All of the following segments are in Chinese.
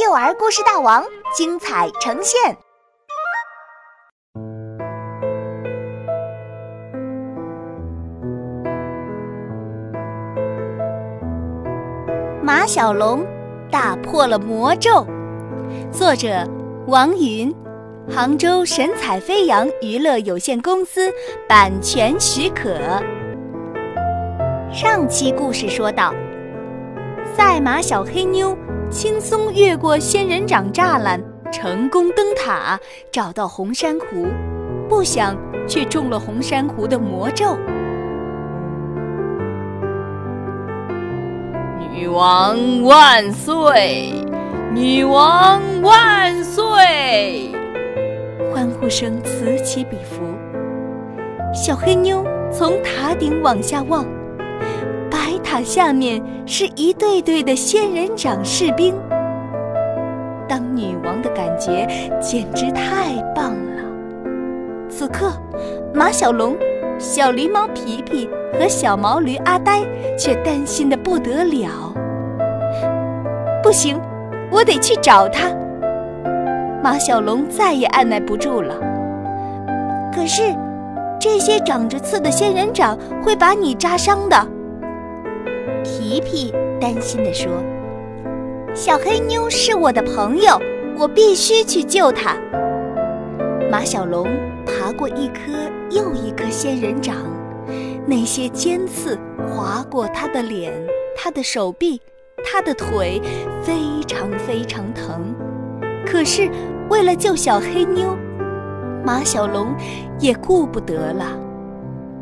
幼儿故事大王精彩呈现。马小龙打破了魔咒。作者：王云，杭州神采飞扬娱乐有限公司版权许可。上期故事说到，赛马小黑妞轻松越过仙人掌栅栏，成功登塔，找到红珊瑚，不想却中了红珊瑚的魔咒。女王万岁！女王万岁！欢呼声此起彼伏。小黑妞从塔顶往下望，塔下面是一队队的仙人掌士兵。当女王的感觉简直太棒了。此刻，马小龙、小狸猫皮皮和小毛驴阿呆却担心的不得了。不行！我得去找他。马小龙再也按耐不住了。可是，这些长着刺的仙人掌会把你扎伤的。皮皮担心地说：“小黑妞是我的朋友，我必须去救她。”马小龙爬过一颗又一颗仙人掌，那些尖刺划过他的脸，他的手臂。他的腿非常非常疼，可是为了救小黑妞，马小龙也顾不得了。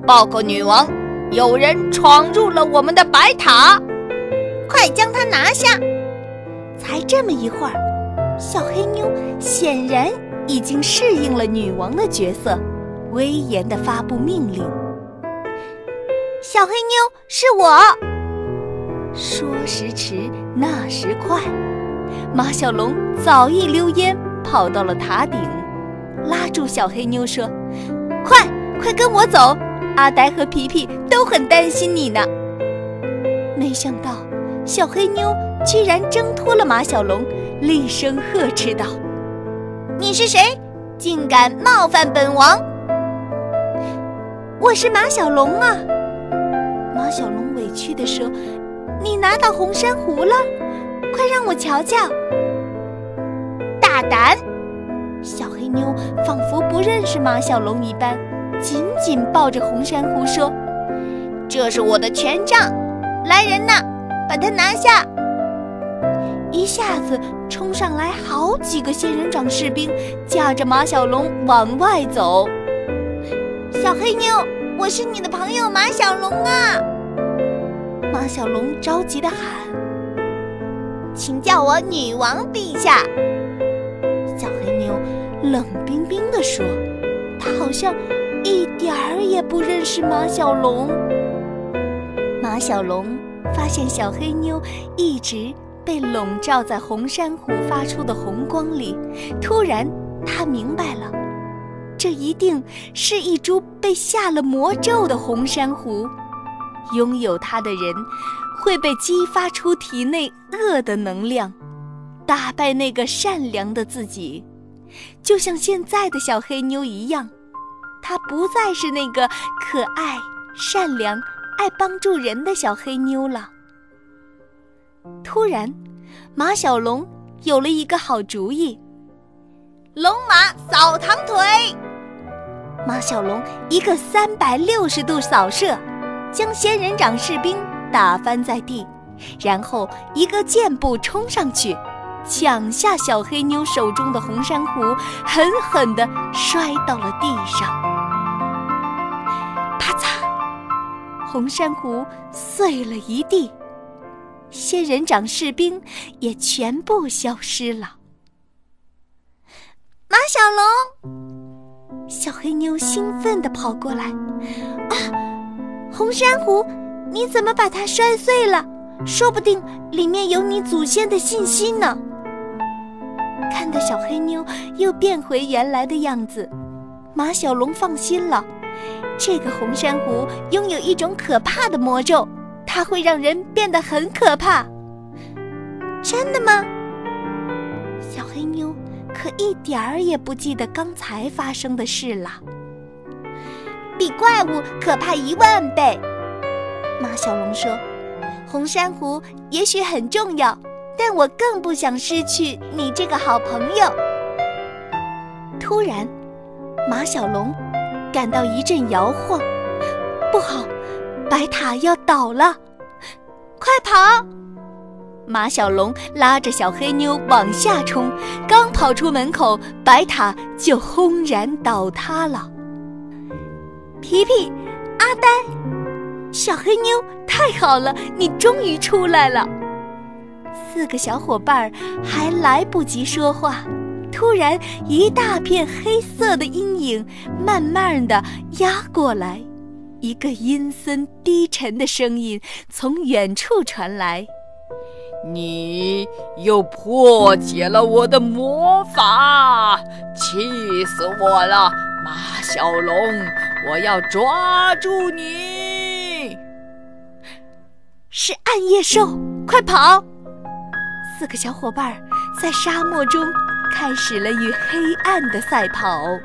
报告女王，有人闯入了我们的白塔，快将他拿下！才这么一会儿，小黑妞显然已经适应了女王的角色，威严地发布命令：“小黑妞，是我。”说时迟，那时快，马小龙早一溜烟跑到了塔顶，拉住小黑妞说：“快，快跟我走！阿呆和皮皮都很担心你呢。”没想到，小黑妞居然挣脱了马小龙，厉声呵斥道：“你是谁？竟敢冒犯本王！”我是马小龙啊！马小龙委屈地说。你拿到红珊瑚了，快让我瞧瞧！大胆！小黑妞仿佛不认识马小龙一般，紧紧抱着红珊瑚说：“这是我的权杖，来人呐，把它拿下！”一下子冲上来好几个仙人掌士兵，架着马小龙往外走。小黑妞，我是你的朋友马小龙啊！马小龙着急地喊：“请叫我女王陛下。”小黑妞冷冰冰地说：“她好像一点儿也不认识马小龙。”马小龙发现小黑妞一直被笼罩在红珊瑚发出的红光里，突然他明白了，这一定是一株被下了魔咒的红珊瑚。拥有它的人，会被激发出体内恶的能量，打败那个善良的自己，就像现在的小黑妞一样，他不再是那个可爱、善良、爱帮助人的小黑妞了。突然，马小龙有了一个好主意：龙马扫堂腿！马小龙一个三百六十度扫射。将仙人掌士兵打翻在地，然后一个箭步冲上去，抢下小黑妞手中的红珊瑚，狠狠地摔到了地上。红珊瑚碎了一地，仙人掌士兵也全部消失了。马小龙，小黑妞兴奋地跑过来，啊！红珊瑚，你怎么把它摔碎了？说不定里面有你祖先的信息呢。看到小黑妞又变回原来的样子，马小龙放心了。这个红珊瑚拥有一种可怕的魔咒，它会让人变得很可怕。真的吗？小黑妞可一点儿也不记得刚才发生的事了。比怪物可怕一万倍，马小龙说：“红珊瑚也许很重要，但我更不想失去你这个好朋友。”突然，马小龙感到一阵摇晃，不好，白塔要倒了！快跑！马小龙拉着小黑妞往下冲，刚跑出门口，白塔就轰然倒塌了。皮皮，阿呆，小黑妞，太好了，你终于出来了！四个小伙伴还来不及说话，突然一大片黑色的阴影慢慢的压过来，一个阴森低沉的声音从远处传来：“你又破解了我的魔法，气死我了，马小龙！”我要抓住你！是暗夜兽，快跑！四个小伙伴在沙漠中开始了与黑暗的赛跑。